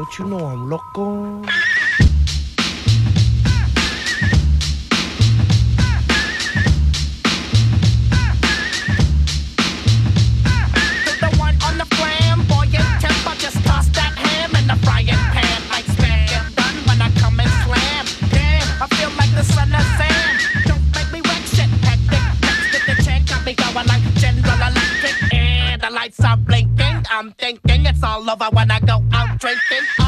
Don't you know I'm loco? The one on the flamboyant temper, just toss that ham in the frying pan. Like spam. Get done when I come think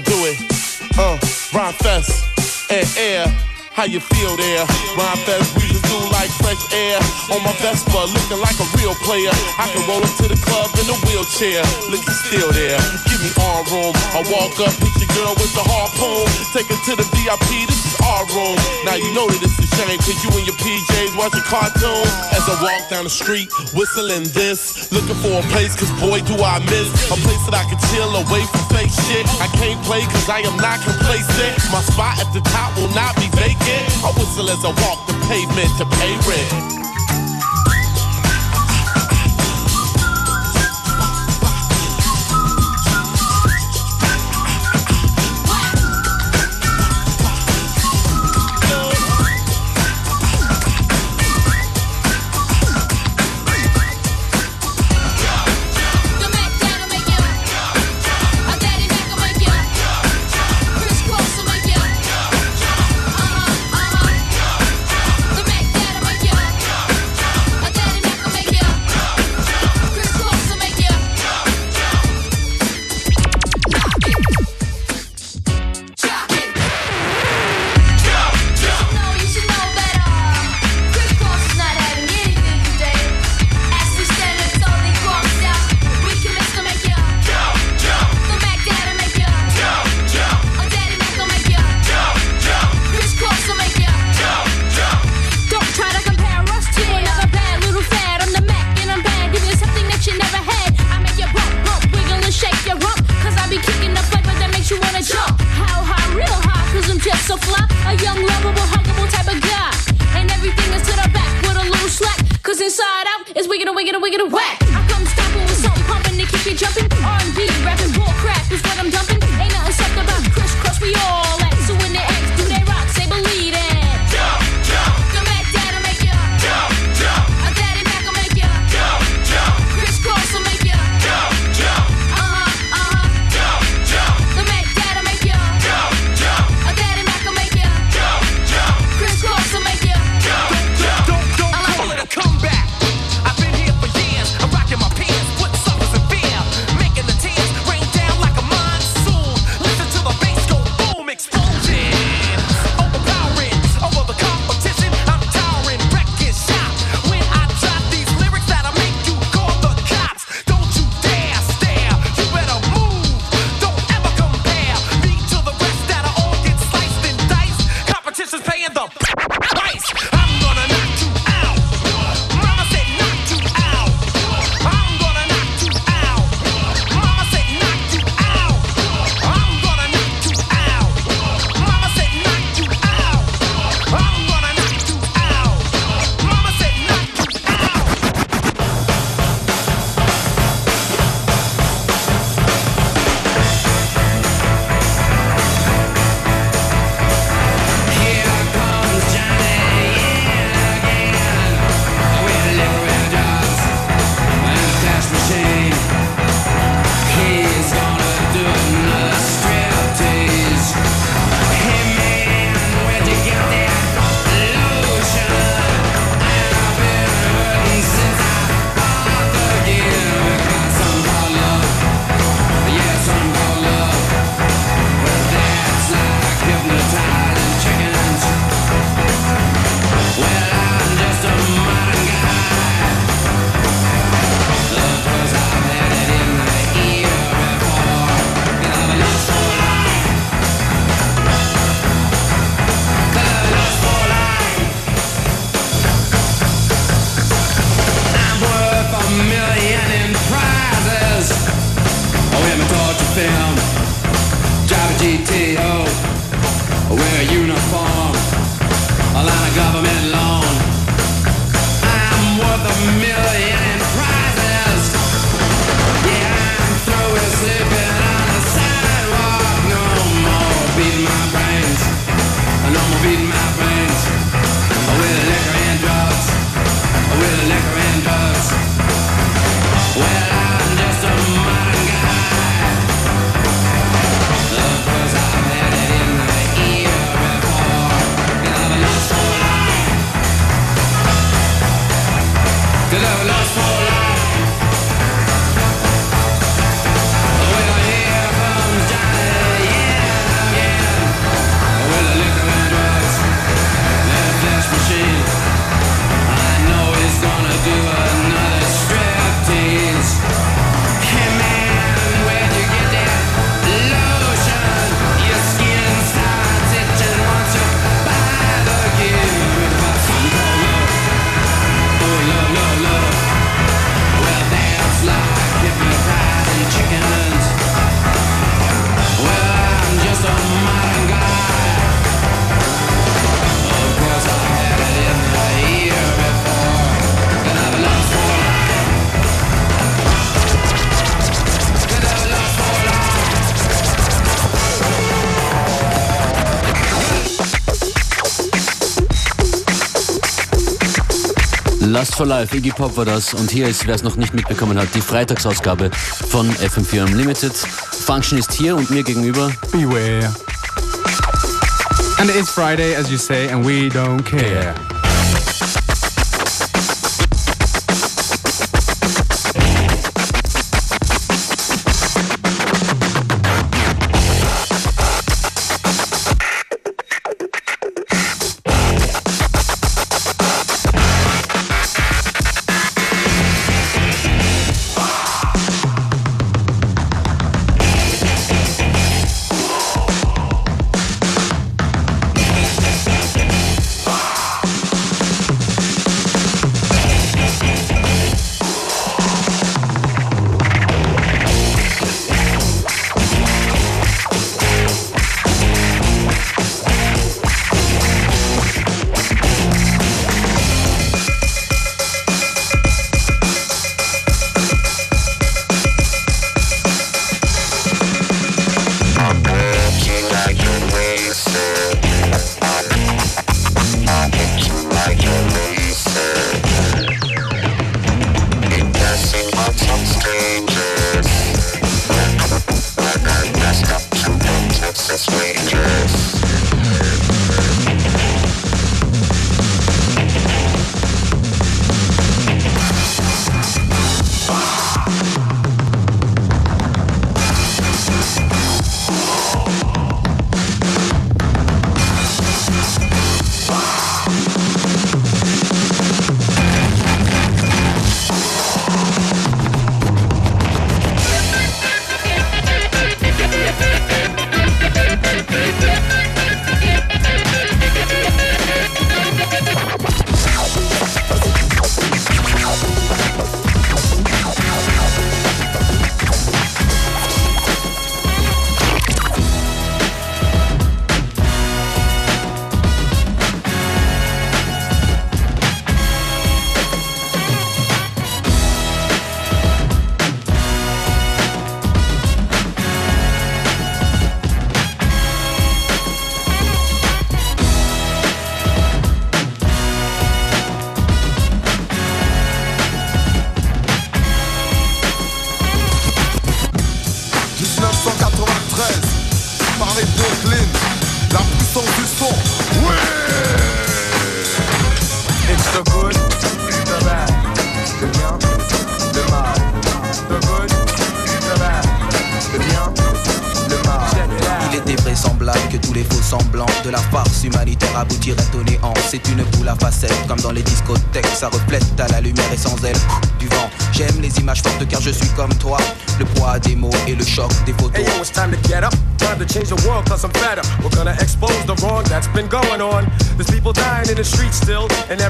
gon' do it. Uh, Ron Fest and air. How you feel there? Ron Fest just do like fresh air. On my Vespa, looking like a real player. I can roll into the club in a wheelchair. Looking still there. Give me arm room. I walk up, hit your girl with the harpoon. Take her to the VIP. This is our room. Now you know that this is turning to you in your PJs, watching cartoons as I walk down the street, whistling this, looking for a place, cause boy do I miss a place that I can chill away from fake shit. I can't play cause I am not complacent. My spot at the top will not be vacant. I whistle as I walk the pavement to pay rent. For Life, Iggy Pop war das. Und hier ist, wer es noch nicht mitbekommen hat, die Freitagsausgabe von FM4 Unlimited. Function ist hier und mir gegenüber. Beware. And it is Friday, as you say, and we don't care.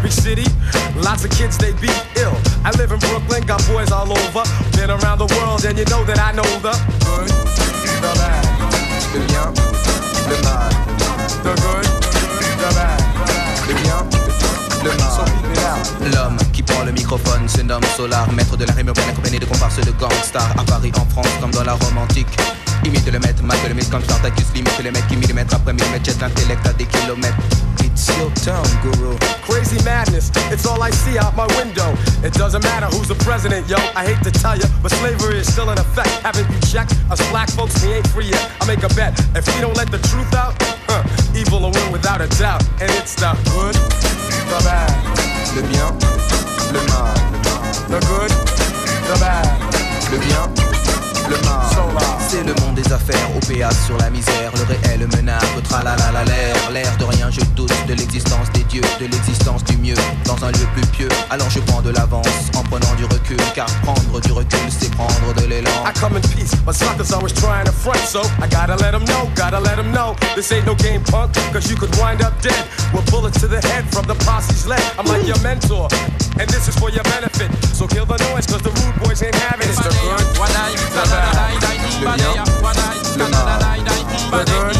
Every city. Lots of kids they be ill. I live in Brooklyn, got boys all over. Been around the world and you know that I know the good, the bad, le bien, le mal. The good, the bad, le bien, le mal. So keep it out. L'homme qui le microphone se nomme Solaar, maître de la rime urbaine accompagné de comparses de gangsters à Paris, en France, comme dans la Rome antique. Imite le maître, marque le mythe comme Spartacus, limite le mec qui millimètre après millimètre, jette l'intellect à des kilomètres. Your turn, guru. Crazy madness, it's all I see out my window. It doesn't matter who's the president, yo. I hate to tell you, but slavery is still in effect. Haven't you checked? Us black folks, we ain't free yet. I make a bet. If we don't let the truth out, huh, evil will win without a doubt. And it's the good, the bad, Le bien, le mal. the good, the bad, Le bien, au péage sur la misère, le réel menace, le tralala l'air, l'air de rien, je doute de l'existence des dieux, de l'existence du mieux, dans un lieu plus pieux. Alors je prends de l'avance en prenant du recul, car prendre du recul, c'est prendre de l'élan. I come in peace, but suckers always trying to front, so I gotta let them know, gotta let them know. This ain't no game punk, cause you could wind up dead with bullets to the head from the posse's lead. I'm like your mentor, and this is for your benefit. So kill the noise, cause the rude boys ain't having it. It's the bad, Le bien, le mal. the good,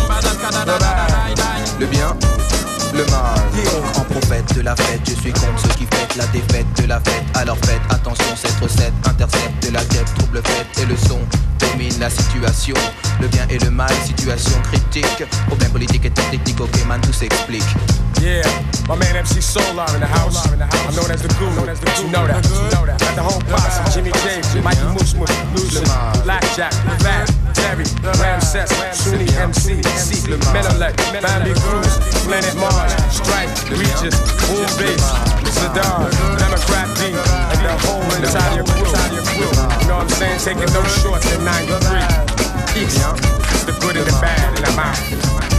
the bad, Le bien, le mal. En prophète de la fête, je suis contre ceux qui fêtent la défaite de la fête. Alors faites attention, cette recette intercepte la tête, trouble fête et le son domine la situation. Le bien et le mal, situation critique. Problème politique et technique, ok man, tout s'explique. Yeah, my man MC Solar in the house. I'm known as the Guru. You know that. You know that. Got the whole posse. Jimmy James, Mikey Moose Moose, Loser, Blackjack, Fat, Terry, Ramses, Sunni MC, C, Menelik, Bambi Cruz, Planet Mars, Stripe, Regis, Boom Bass, Zdar, Democrat D, and the whole entire crew. You know what I'm saying? Taking no shorts in 93. Peace. It's the good and the bad, and I'm out.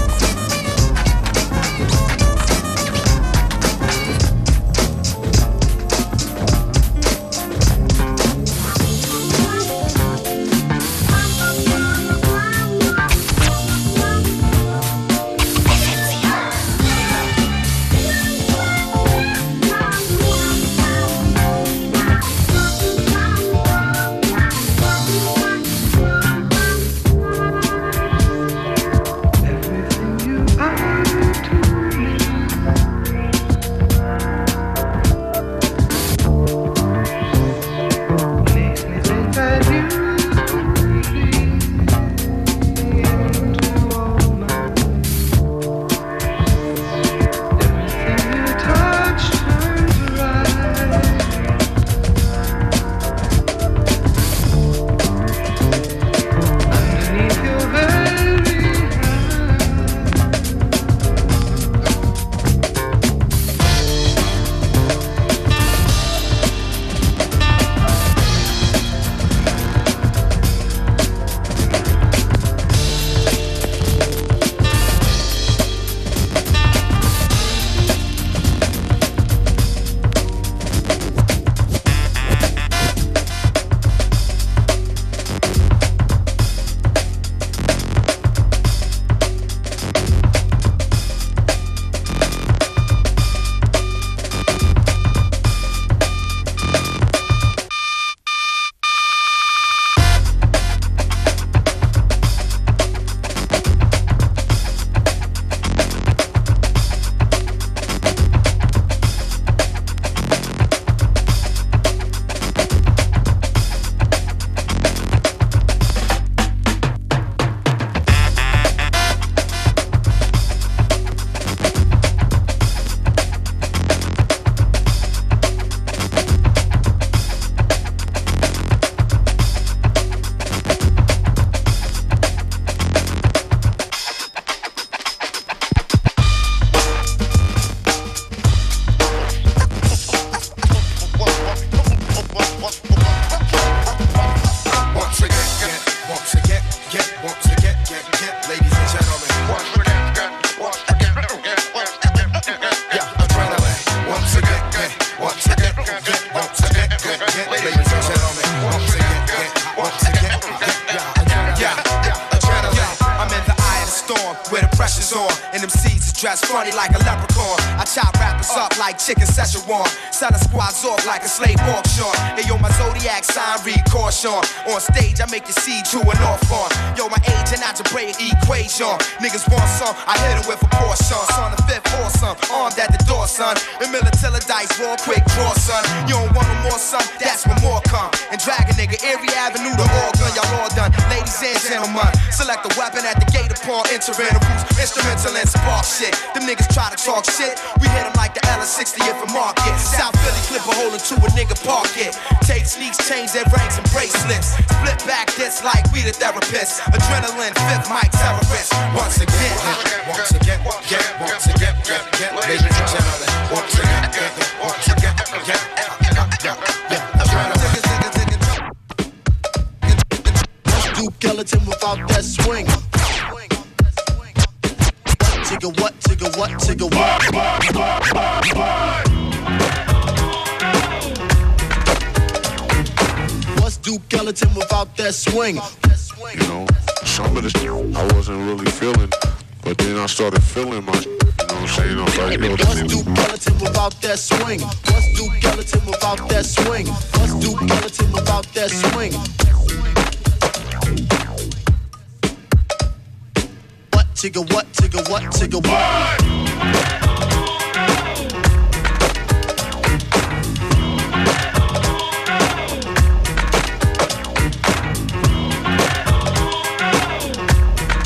Shit. We hit them like the L60 if a market. South Philly clip a hole into a nigga pocket. Take sneaks, change their rings and bracelets. Split back this like we the therapists. Adrenaline, fifth mic that swing? You know, some of the I wasn't really feeling, but then I started feeling my. You know what I'm saying? I was like, yo, nigga- Duke Ellington without that swing? What's Duke Ellington without that swing? What's Duke Ellington without that swing? What, tigga what, tigga what, tigga what?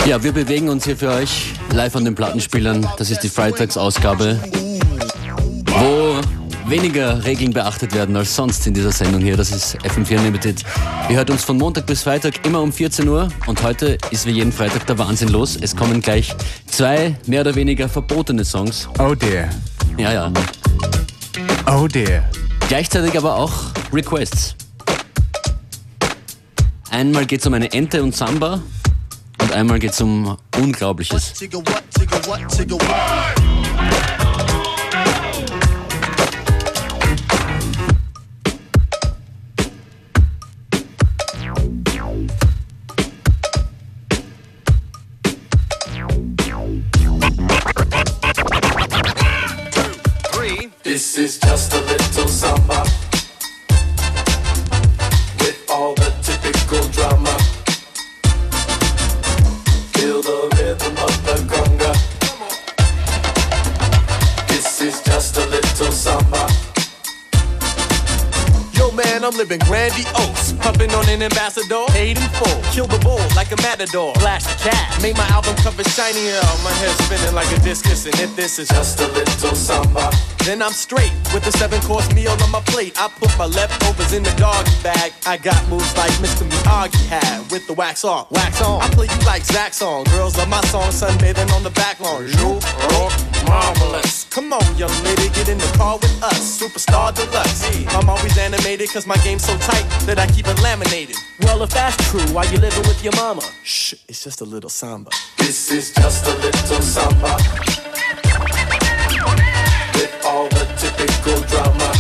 Ja, wir bewegen uns hier für euch live an den Plattenspielern. Das ist die Freitagsausgabe, wo weniger Regeln beachtet werden als sonst in dieser Sendung hier. Das ist FM4 Unlimited. Ihr hört uns von Montag bis Freitag immer um 14 Uhr und heute ist wie jeden Freitag der Wahnsinn los. Es kommen gleich zwei mehr oder weniger verbotene Songs. Oh dear. Ja, ja. Oh dear. Gleichzeitig aber auch Requests. Einmal geht es um eine Ente und Samba einmal geht es um Unglaubliches. Tigger what, tigger what, tigger what? This is just a little samba living grandiose. Pumping on an ambassador, paid in full. Kill the bull like a matador. Flash the cat. Made my album cover shinier. My head spinning like a discus. And if this is Just a little samba. then I'm straight with the seven course meal on my plate. I put my leftovers in the doggy bag. I got moves like Mr. Miyagi had with the wax on, wax on. I play you like Zach song. Girls love my song, sunbathing on the back lawn. You are marvelous. Come on, young lady, get in the car with us. Superstar deluxe. I'm always animated cause my game's so tight that I keep it laminated. Well, if that's true, why you living with your mama? Shh, it's just a little samba. This is just a little samba with all the typical drama.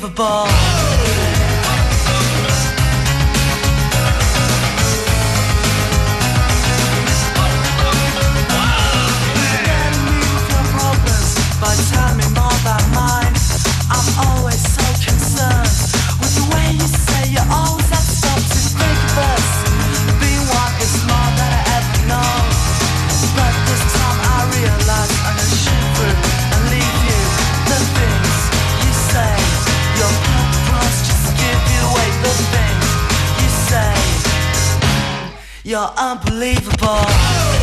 Unbelievable. Unbelievable.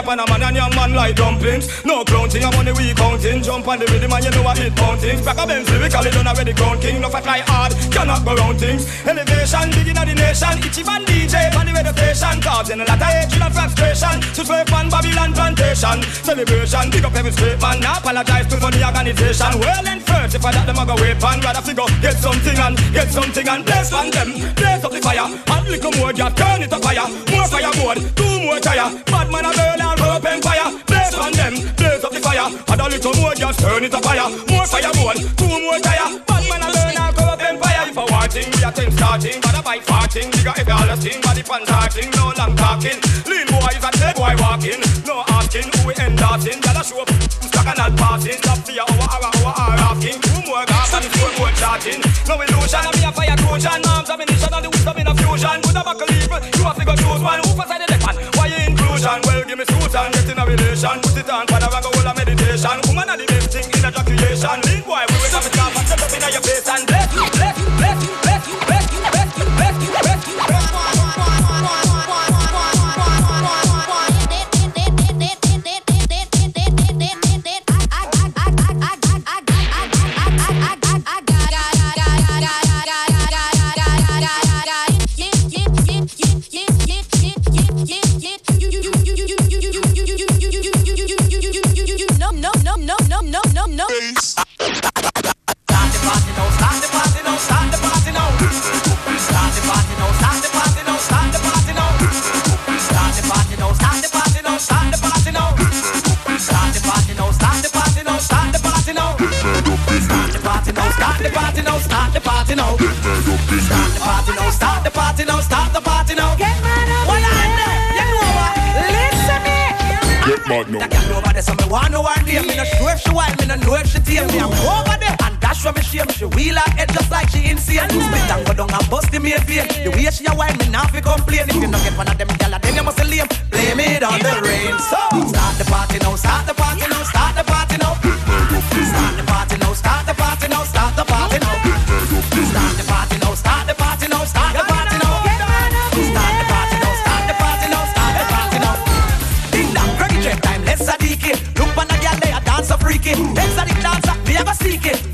Fire pan a man and young man like dumplings. No clown thing, I'm on the counting. Jump on the rhythm and you know what it pound things. Back a Benz lyrically done already crown king. No for try hard, cannot go round things. Elevation, big in the nation. Itchy van DJ, on the radio station. Causing a lot of hatred and frustration. To slave on Babylon plantation. Celebration, big up every straight man. Now apologize to for the organization. Well and first, if I let them a go pan. Rather figure, get something and get something and bless on them. Blaze up the fire, and little more gas, turn it up higher. More fireboard, two more tire. Bad man a girl and rope empire. Blaze on them, blaze up the fire, and a little more gas, turn it up higher. More fire fireboard, two more tire. Bad man a girl and rope empire. If I wanting, we a ten starting, but a bike farting. Bigger if all the thing, body pan talking, no long talking. Lean boy is a dead boy walking, no asking who we endorsing. Gotta show up, stuck and not passing. Stop for hour, hour, hour, hour asking. Two more gas and four more charging. No illusion, I'm a fire crucian. Arms ammunition and the Put it on for the rock, a meditation. Woman, I the main thing in a creation.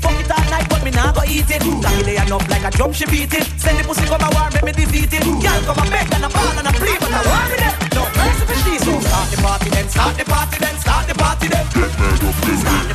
Fuck it all night, but me nah go eat it. Jackie lay up like a drum, she beat it. Send the pussy come a war, make me defeat it. Girl come a beg and a ball and a play, but I war with it. No mercy for she, so start the party then, start the party then, start the party then. Start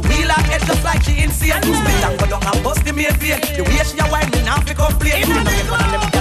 She wheel her head just like she insane. Spit and go down and bust the main vein. The way she a whine, me now fi complain. If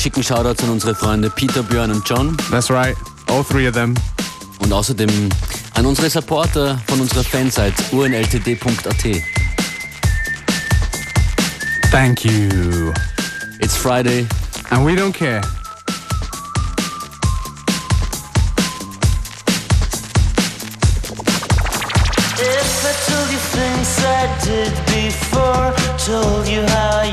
schicken Shoutouts an unsere Freunde Peter, Björn und John. That's right. All three of them. Und außerdem an unsere Supporter von unserer Fanseite urnltd.at. Thank you. It's Friday. And we don't care. If I told you things I did before, told you how I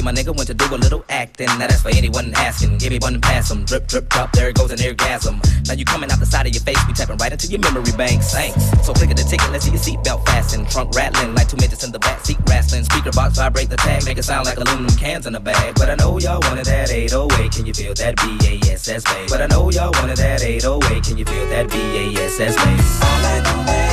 See, my nigga went to do a little acting. Now that's for anyone asking. Give me one pass them. Drip, drip, drop. There it goes an orgasm. Now you coming out the side of your face. We tapping right into your memory bank. Thanks. So click at the ticket. Let's see your seatbelt fasten. Trunk rattling like two midgets in the back seat wrestling. Speaker box vibrate the tag. Make it sound like aluminum cans in a bag. But I know y'all wanted that 808. Can you feel that BASS bass? But I know y'all wanted that 808. Can you feel that BASS bass? All I know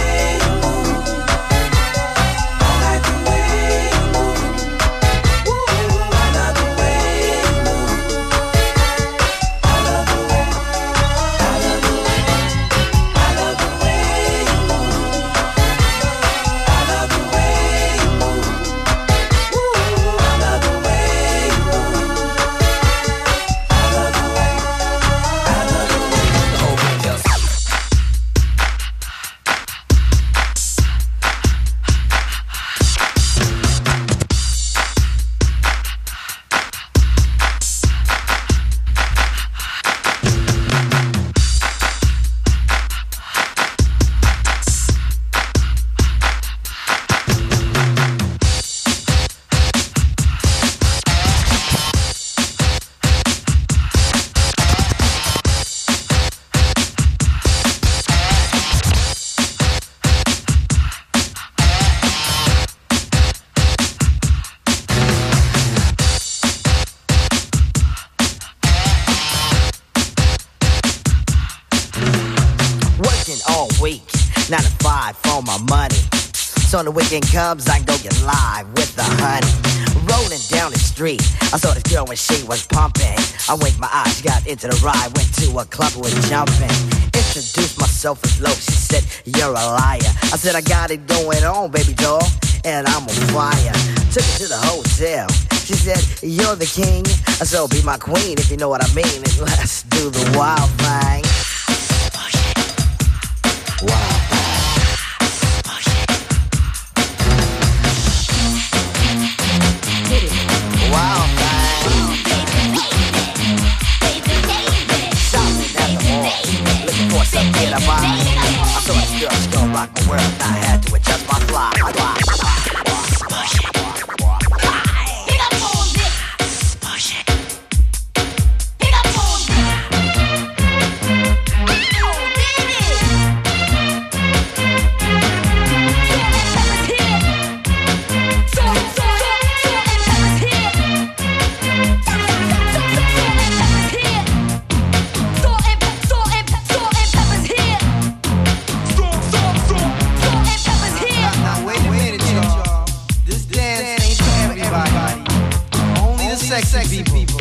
the weekend comes, I go get live with the honey. Rolling down the street, I saw this girl when she was pumping. I winked my eyes, she got into the ride, went to a club, was jumping. Introduced myself as Loc, she said, You're a liar. I said, I got it going on, baby doll, and I'm on fire. Took her to the hotel. She said, You're the king, I so be my queen if you know what I mean. And let's do the wild thing. Wow. Rock world. I had to adjust my fly. Now Sexy people.